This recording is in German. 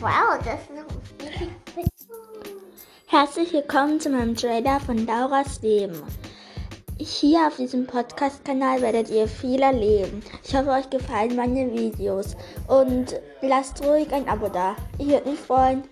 Wow, das ist. Herzlich willkommen zu meinem Trailer von Lauras Leben. Hier auf diesem Podcast-Kanal werdet ihr viel erleben. Ich hoffe, euch gefallen meine Videos und lasst ruhig ein Abo da. Ich würde mich freuen.